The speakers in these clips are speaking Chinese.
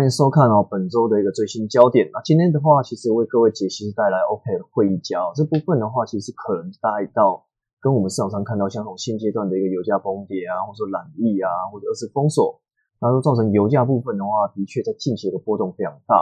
欢迎收看哦本周的一个最新焦点。那今天的话，其实为各位解析带来 OPEC 会议家这部分的话，其实可能带到跟我们市场上看到像从现阶段的一个油价崩跌啊，或者说染疫啊，或者二次封锁，那都造成油价部分的话，的确在近期的波动非常大。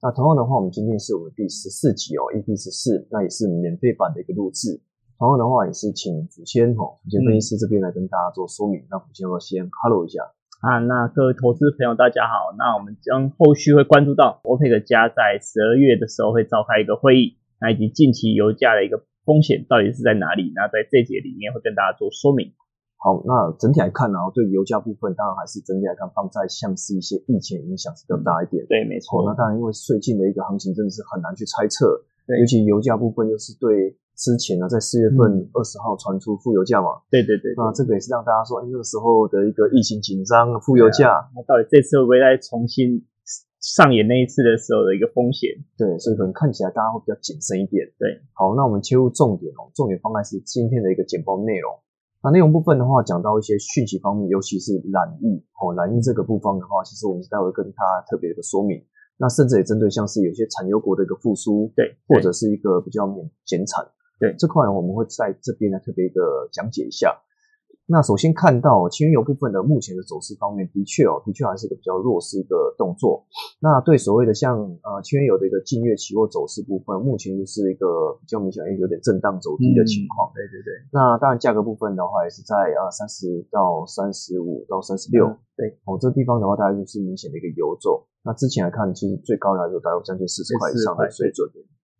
那同样的话，我们今天是我们第十四集哦，EP 十四，那也是免费版的一个录制。同样的话，也是请祖先哦，祖先分析师这边来跟大家做说明。那祖先我先 Hello 一下。啊，那各位投资朋友，大家好。那我们将后续会关注到欧佩克加在十二月的时候会召开一个会议，那以及近期油价的一个风险到底是在哪里？那在这节里面会跟大家做说明。好，那整体来看呢，对油价部分，当然还是整体来看放在像是一些疫情影响是更大一点。对，没错。那当然，因为最近的一个行情真的是很难去猜测，对，尤其油价部分又是对。之前呢，在四月份二十号传出负油价嘛？对对对，那这个也是让大家说，哎，那个时候的一个疫情紧张，负油价，那到底这次会不会再重新上演那一次的时候的一个风险？对，所以可能看起来大家会比较谨慎一点。对，好，那我们切入重点哦，重点方案是今天的一个简报内容。那内容部分的话，讲到一些讯息方面，尤其是染疫哦，染疫这个部分的话，其实我们待会跟他特别的说明。那甚至也针对像是有些产油国的一个复苏，对，或者是一个比较免减产。对这块，我们会在这边呢特别的讲解一下。那首先看到轻油部分的目前的走势方面，的确哦，的确还是一个比较弱势的动作。那对所谓的像呃轻油的一个近月期货走势部分，目前就是一个比较明显有点震荡走低的情况。对对对。那当然价格部分的话，也是在啊三十到三十五到三十六。对哦，这地方的话，大概就是明显的一个游走。那之前来看，其实最高来说，大概将近四十块以上的水准。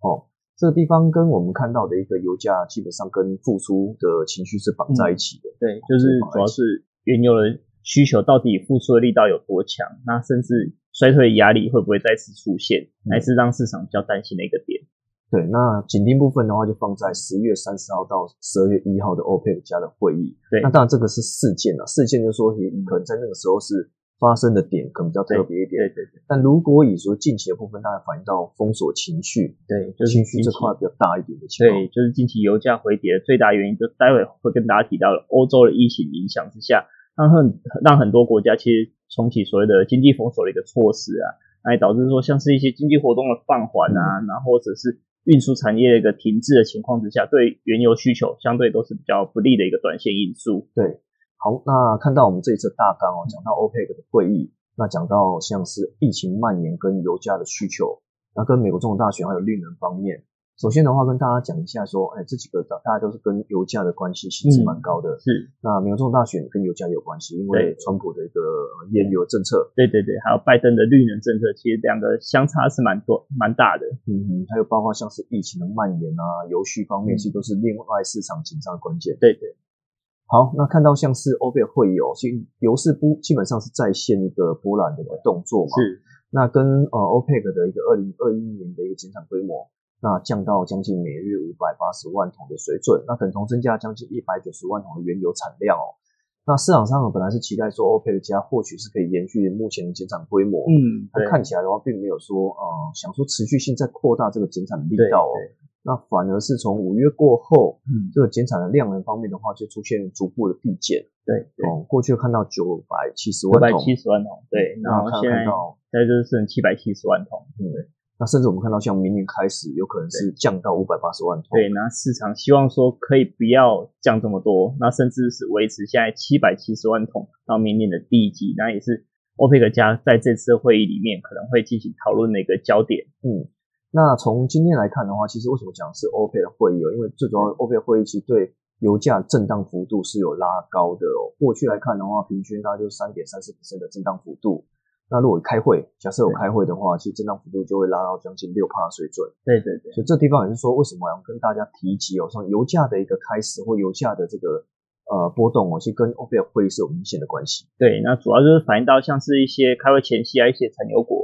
哦。这个地方跟我们看到的一个油价，基本上跟复苏的情绪是绑在一起的。对，就是主要是原油的需求到底复苏的力道有多强，那甚至衰退压力会不会再次出现，还是让市场比较担心的一个点。对，那紧盯部分的话，就放在十月三十号到十二月一号的 OPEC 加的会议。对，那当然这个是事件啊，事件就是说也可能在那个时候是。发生的点可能比较特别一点，对对对。但如果以说近期的部分，大概反映到封锁情绪，对，就是情绪这块比较大一点的情况。对，就是近期油价回跌的最大原因，就待会会跟大家提到了欧洲的疫情影响之下，让很让很多国家其实重启所谓的经济封锁的一个措施啊，来导致说像是一些经济活动的放缓啊，然后或者是运输产业的一个停滞的情况之下，对原油需求相对都是比较不利的一个短线因素。对。好，那看到我们这一次大纲哦，讲到 OPEC 的会议，那讲到像是疫情蔓延跟油价的需求，那跟美国总统大选还有绿能方面，首先的话跟大家讲一下说，哎，这几个大大家都是跟油价的关系其实蛮高的。是，那美国总统大选跟油价有关系，因为川普的一个页油政策。对对对，还有拜登的绿能政策，其实两个相差是蛮多蛮大的。嗯嗯，还有包括像是疫情的蔓延啊，油需方面，其实都是另外市场紧张的关键。对对。好，那看到像是欧佩会有，其实油市不基本上是在线一个波澜的动作嘛。是。那跟呃欧佩克的一个二零二一年的一个减产规模，那降到将近每月五百八十万桶的水准，那等同增加将近一百九十万桶的原油产量哦。那市场上本来是期待说欧佩克加或许是可以延续目前的减产规模，嗯，但看起来的话并没有说呃想说持续性在扩大这个减产力道哦。那反而是从五月过后，嗯，这个减产的量能方面的话，就出现逐步的递减。对，哦，过去看到九百七十万桶，九百七十万桶，对，然后现在现在就是剩七百七十万桶，对。那甚至我们看到像明年开始，有可能是降到五百八十万桶。对，那市场希望说可以不要降这么多，那甚至是维持现在七百七十万桶到明年的第一季，那也是欧佩克加在这次会议里面可能会进行讨论的一个焦点。嗯。那从今天来看的话，其实为什么讲是欧佩的会议哦？因为最主要欧佩会议其实对油价震荡幅度是有拉高的哦。过去来看的话，平均大概就三点三四的震荡幅度。那如果开会，假设有开会的话，其实震荡幅度就会拉到将近六帕水准。对对对。所以这地方也是说，为什么要跟大家提及哦？像油价的一个开始或油价的这个呃波动哦，其实跟欧佩会议是有明显的关系。对，那主要就是反映到像是一些开会前夕啊，一些产油国。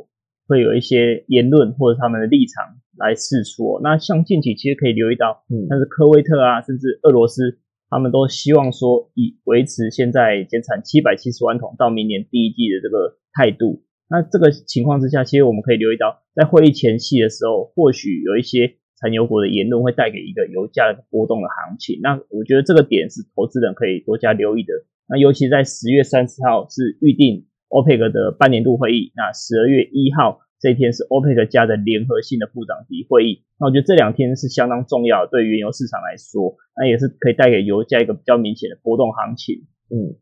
会有一些言论或者他们的立场来试出。那像近期其实可以留意到，嗯，但是科威特啊，甚至俄罗斯，他们都希望说以维持现在减产七百七十万桶到明年第一季的这个态度。那这个情况之下，其实我们可以留意到，在会议前夕的时候，或许有一些产油国的言论会带给一个油价波动的行情。那我觉得这个点是投资人可以多加留意的。那尤其在十月三十号是预定。OPEC 的半年度会议。那十二月一号这一天是 OPEC 加的联合性的部长级会议。那我觉得这两天是相当重要，对原油市场来说，那也是可以带给油价一个比较明显的波动行情。嗯。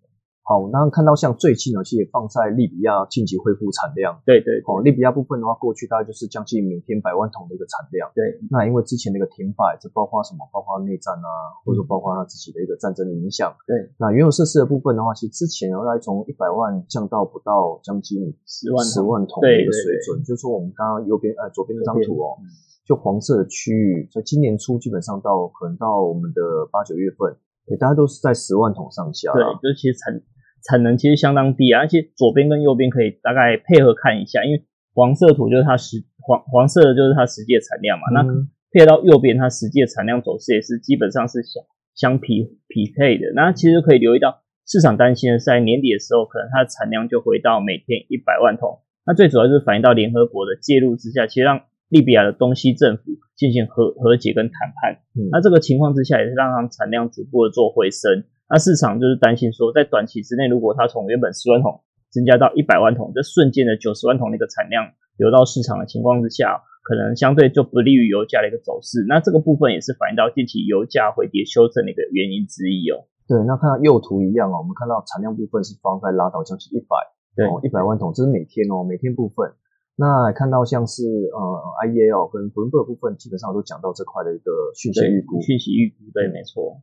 好，那看到像最近呢，其实也放在利比亚近期恢复产量。对对，哦，利比亚部分的话，过去大概就是将近每天百万桶的一个产量。对，那因为之前那个停摆，这包括什么？包括内战啊，或者说包括它自己的一个战争的影响。对，那原有设施的部分的话，其实之前大概从一百万降到不到将近十万十万桶的一个水准。就是说我们刚刚右边呃左边那张图哦，就黄色的区域，在今年初基本上到可能到我们的八九月份，大家都是在十万桶上下。对，就其实产。产能其实相当低啊，而且左边跟右边可以大概配合看一下，因为黄色图就是它实黄黄色的就是它实际的产量嘛，那配合到右边它实际的产量走势也是基本上是相相匹匹配的。那其实可以留意到市场担心的是在年底的时候，可能它的产量就回到每天一百万桶。那最主要是反映到联合国的介入之下，其实让利比亚的东西政府进行和和解跟谈判。那这个情况之下也是让它产量逐步的做回升。那市场就是担心说，在短期之内，如果它从原本十万桶增加到一百万桶，这瞬间的九十万桶的一个产量流到市场的情况之下，可能相对就不利于油价的一个走势。那这个部分也是反映到近期油价回跌修正的一个原因之一哦。对，那看到右图一样哦，我们看到产量部分是放在拉到将近一百，对，一百万桶，这是每天哦，每天部分。那看到像是呃 IEA 跟 Bloomberg 部分，基本上都讲到这块的一个讯息预估，讯息预估，对，没错。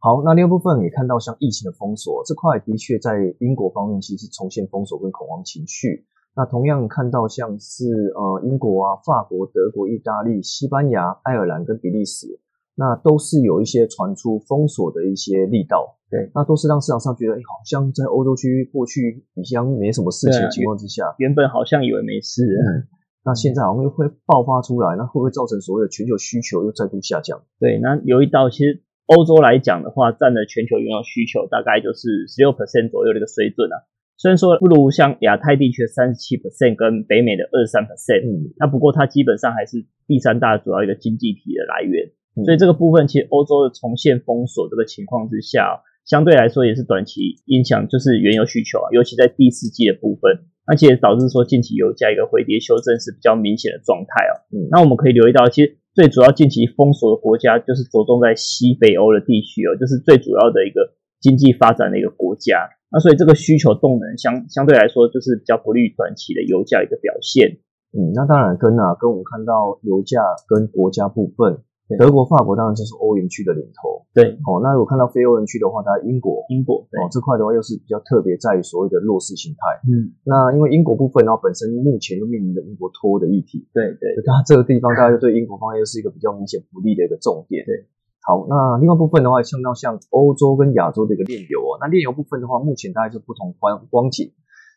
好，那另一部分也看到像疫情的封锁这块，的确在英国方面其实重现封锁跟恐慌情绪。那同样看到像是呃英国啊、法国、德国、意大利、西班牙、爱尔兰跟比利时，那都是有一些传出封锁的一些力道。对，那都是让市场上觉得，哎，好像在欧洲区过去比较没什么事情的情况之下，原本好像以为没事，嗯那现在好像又会爆发出来，那会不会造成所谓的全球需求又再度下降？对，那有一道其实。欧洲来讲的话，占了全球原油需求大概就是十六 percent 左右的一个水准啊。虽然说不如像亚太地区的三十七 percent 跟北美的二十三 percent，嗯，那不过它基本上还是第三大主要一个经济体的来源。所以这个部分其实欧洲的重现封锁这个情况之下，相对来说也是短期影响，就是原油需求啊，尤其在第四季的部分，而且导致说近期油价一个回跌修正是比较明显的状态啊。嗯，那我们可以留意到，其实。最主要近期封锁的国家就是着重在西北欧的地区哦，就是最主要的一个经济发展的一个国家。那所以这个需求动能相相对来说就是比较不利于短期的油价一个表现。嗯，那当然跟啊跟我们看到油价跟国家部分。德国、法国当然就是欧元区的领头。对，哦，那如果看到非欧元区的话，它英国，英国，哦，这块的话又是比较特别在于所谓的弱势形态。嗯，那因为英国部分，然后本身目前又面临着英国脱欧的议题。对对，它这个地方大家就对英国方面又是一个比较明显不利的一个重点。对，好，那另外部分的话，像到像欧洲跟亚洲的一个炼油啊，那炼油部分的话，目前大概是不同光光景。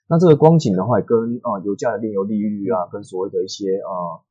那这个光景的话，跟啊油价的炼油利率啊，跟所谓的一些啊。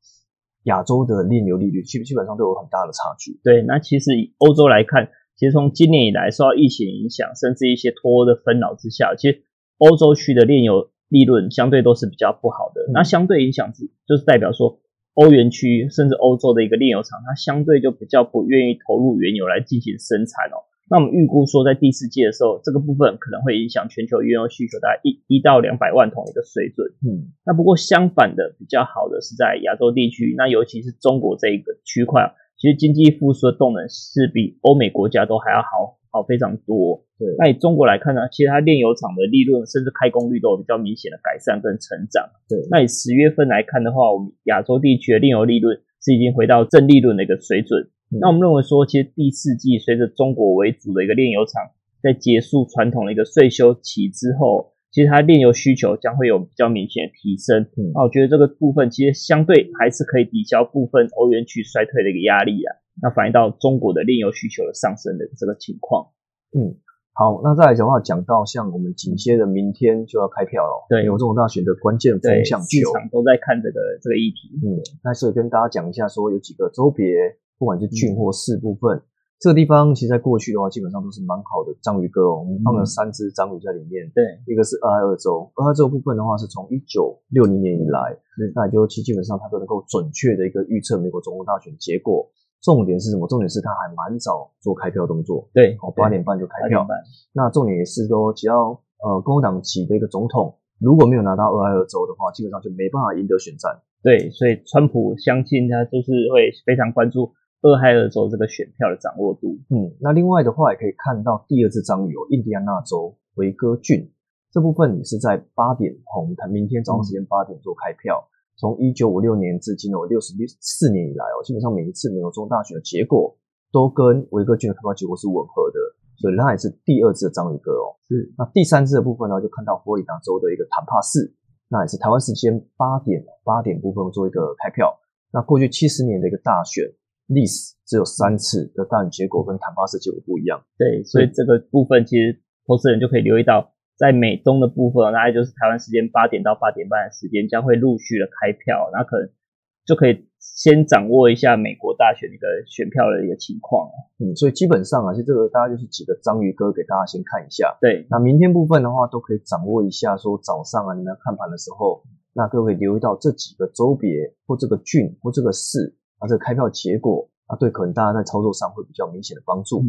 亚洲的炼油利率基基本上都有很大的差距。对，那其实以欧洲来看，其实从今年以来受到疫情影响，甚至一些脱欧的纷扰之下，其实欧洲区的炼油利润相对都是比较不好的。那相对影响是，就是代表说欧元区甚至欧洲的一个炼油厂，它相对就比较不愿意投入原油来进行生产哦。那我们预估说，在第四季的时候，这个部分可能会影响全球原油需求大概一一到两百万桶的一个水准。嗯，那不过相反的，比较好的是在亚洲地区，那尤其是中国这一个区块，其实经济复苏的动能是比欧美国家都还要好好非常多。对，那以中国来看呢，其实它炼油厂的利润甚至开工率都有比较明显的改善跟成长。对，那以十月份来看的话，我们亚洲地区的炼油利润是已经回到正利润的一个水准。那我们认为说，其实第四季随着中国为主的一个炼油厂在结束传统的一个税休期之后，其实它炼油需求将会有比较明显的提升。嗯那我觉得这个部分其实相对还是可以抵消部分欧元区衰退的一个压力啊。那反映到中国的炼油需求的上升的这个情况。嗯，好，那再来讲话讲到像我们紧接着明天就要开票了，对，有这种大选的关键风向球，市场都在看这个这个议题。嗯，那所以跟大家讲一下，说有几个周别。不管是郡或市部分，这个地方其实在过去的话，基本上都是蛮好的章鱼哥哦。我们放了三只章鱼在里面，对，一个是俄亥俄州，俄亥俄州部分的话是从一九六零年以来，那就其基本上它都能够准确的一个预测美国总统大选结果。重点是什么？重点是他还蛮早做开票动作，对，哦，八点半就开票。那重点也是说，只要呃共和党籍的一个总统如果没有拿到俄亥俄州的话，基本上就没办法赢得选战。对，所以川普相信他就是会非常关注俄亥俄州这个选票的掌握度。嗯，那另外的话也可以看到第二次章有印第安纳州维戈郡这部分，你是在八点，我们谈明天早上时间八点做开票。从一九五六年至今哦，六十四年以来哦，基本上每一次美国中大选的结果都跟维戈郡的开票结果是吻合的。所以那也是第二次的章鱼哥哦，是那第三次的部分呢，就看到佛罗里达州的一个坦帕市，那也是台湾时间八点八点部分做一个开票。那过去七十年的一个大选历史只有三次的大选结果跟坦帕市结果不一样。对，所以这个部分其实投资人就可以留意到，在美东的部分，大概就是台湾时间八点到八点半的时间将会陆续的开票，那可能就可以。先掌握一下美国大选的一个选票的一个情况嗯，所以基本上啊，就这个大家就是几个章鱼哥给大家先看一下。对，那明天部分的话，都可以掌握一下，说早上啊，你们看盘的时候，那各位留意到这几个州别或这个郡或这个市啊，这个开票结果啊，对，可能大家在操作上会比较明显的帮助。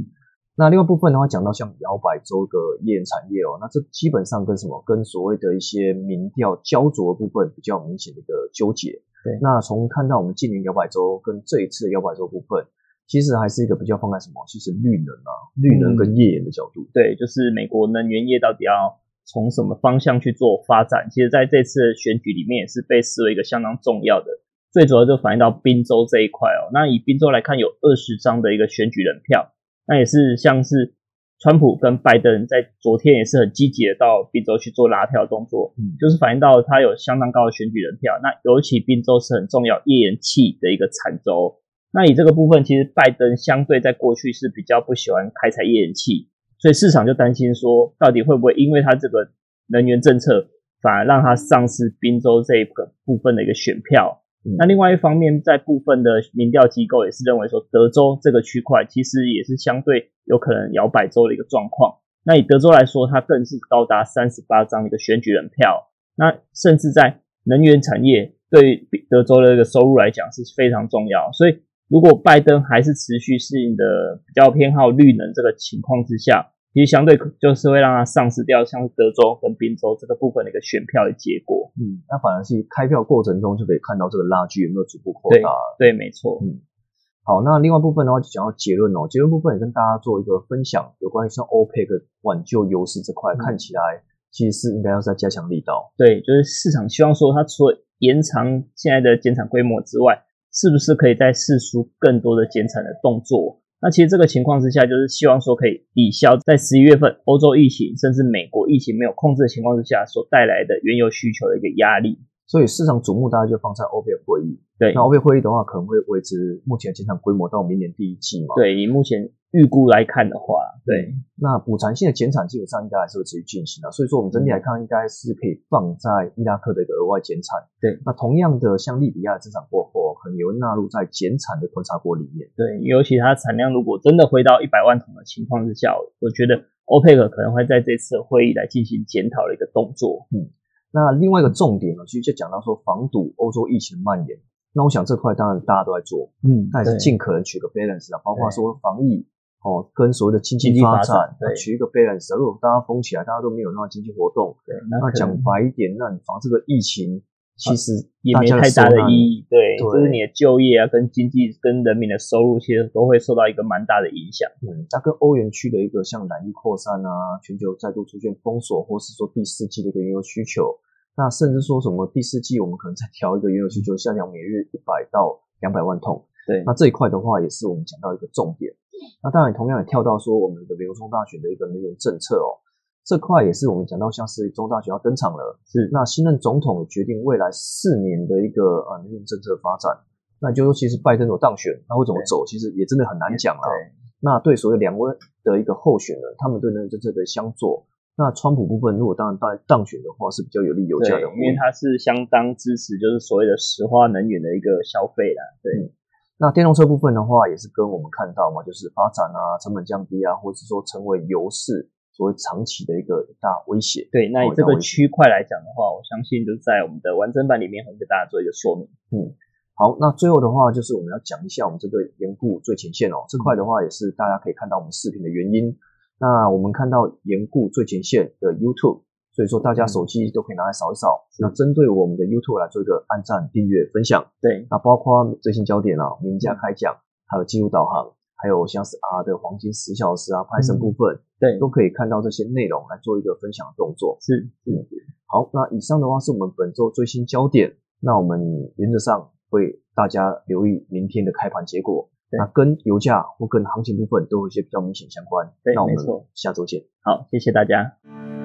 那另外部分的话，讲到像摇摆州的页岩产业哦，那这基本上跟什么？跟所谓的一些民调焦灼部分比较明显的一个纠结。对，那从看到我们近年摇摆州跟这一次的摇摆州部分，其实还是一个比较放在什么？其实绿能啊，绿能跟页岩的角度。对，就是美国能源业到底要从什么方向去做发展？其实在这次的选举里面也是被视为一个相当重要的。最主要就反映到宾州这一块哦。那以宾州来看，有二十张的一个选举人票，那也是像是。川普跟拜登在昨天也是很积极的到宾州去做拉票动作，嗯，就是反映到他有相当高的选举人票。那尤其宾州是很重要页岩气的一个产州。那以这个部分，其实拜登相对在过去是比较不喜欢开采页岩气，所以市场就担心说，到底会不会因为他这个能源政策，反而让他丧失宾州这一个部分的一个选票。那另外一方面，在部分的民调机构也是认为说，德州这个区块其实也是相对有可能摇摆州的一个状况。那以德州来说，它更是高达三十八张的一个选举人票。那甚至在能源产业对德州的一个收入来讲是非常重要。所以，如果拜登还是持续适应的比较偏好绿能这个情况之下，其实相对就是会让它丧失掉像德州跟宾州这个部分的一个选票的结果。嗯，那反而是开票过程中就可以看到这个拉锯有没有逐步扩大。对，没错。嗯，好，那另外部分的话就讲到结论哦。结论部分也跟大家做一个分享，有关于像 OPEC 挽救优势这块，看起来其实是应该要再加强力道。对，就是市场希望说，它除了延长现在的减产规模之外，是不是可以再试出更多的减产的动作？那其实这个情况之下，就是希望说可以抵消在十一月份欧洲疫情甚至美国疫情没有控制的情况之下所带来的原油需求的一个压力。所以市场瞩目大概就放在欧佩会议。对，那欧佩会议的话，可能会维持目前减产规模到明年第一季嘛？对，以目前。预估来看的话，对，那补偿性的减产基本上应该还是会持续进行的，所以说我们整体来看，应该是可以放在伊拉克的一个额外减产。对，那同样的，像利比亚增长过后，可能也会纳入在减产的观察国里面。对，尤其它产量如果真的回到一百万桶的情况之下，我觉得欧佩克可能会在这次会议来进行检讨的一个动作。嗯，那另外一个重点呢，其实就讲到说防堵欧洲疫情蔓延。那我想这块当然大家都在做，嗯，但是尽可能取个 balance 啊，包括说防疫。哦，跟所谓的经济发展，取一个 balance。如果大家封起来，大家都没有那经济活动，对，那讲白一点，那你防这个疫情，其实也没太大的意义。对，就是你的就业啊，跟经济跟人民的收入，其实都会受到一个蛮大的影响。嗯，它跟欧元区的一个像染疫扩散啊，全球再度出现封锁，或是说第四季的一个原油需求，那甚至说什么第四季我们可能再调一个原油需求下降每日一百到两百万桶。对，那这一块的话，也是我们讲到一个重点。那当然，同样也跳到说我们的美国中大选的一个能源政策哦，这块也是我们讲到像是中大学要登场了，是。那新任总统决定未来四年的一个呃能源政策发展，那就说其实拜登有当选，他会怎么走，其实也真的很难讲了。那对所谓两位的一个候选人，他们对能源政策的相左，那川普部分如果当然当当选的话，是比较有利油价的，因为他是相当支持就是所谓的石化能源的一个消费啦，对。那电动车部分的话，也是跟我们看到嘛，就是发展啊，成本降低啊，或者是说成为油市所谓长期的一个大威胁。对，那以这个区块来讲的话，我相信就在我们的完整版里面会给大家做一个说明。嗯，好，那最后的话就是我们要讲一下我们这个盐固最前线哦，这块的话也是大家可以看到我们视频的原因。那我们看到盐固最前线的 YouTube，所以说大家手机都可以拿来扫一扫。那针对我们的 YouTube 来做一个按赞、订阅、分享。对，那包括最新焦点啊、名家开讲，还有记录导航，还有像是 R 的黄金十小时啊、拍摄部分，对，都可以看到这些内容来做一个分享的动作。是，是。好，那以上的话是我们本周最新焦点。那我们原则上会大家留意明天的开盘结果。那跟油价或跟行情部分都有一些比较明显相关。对，那我们下周见。好，谢谢大家。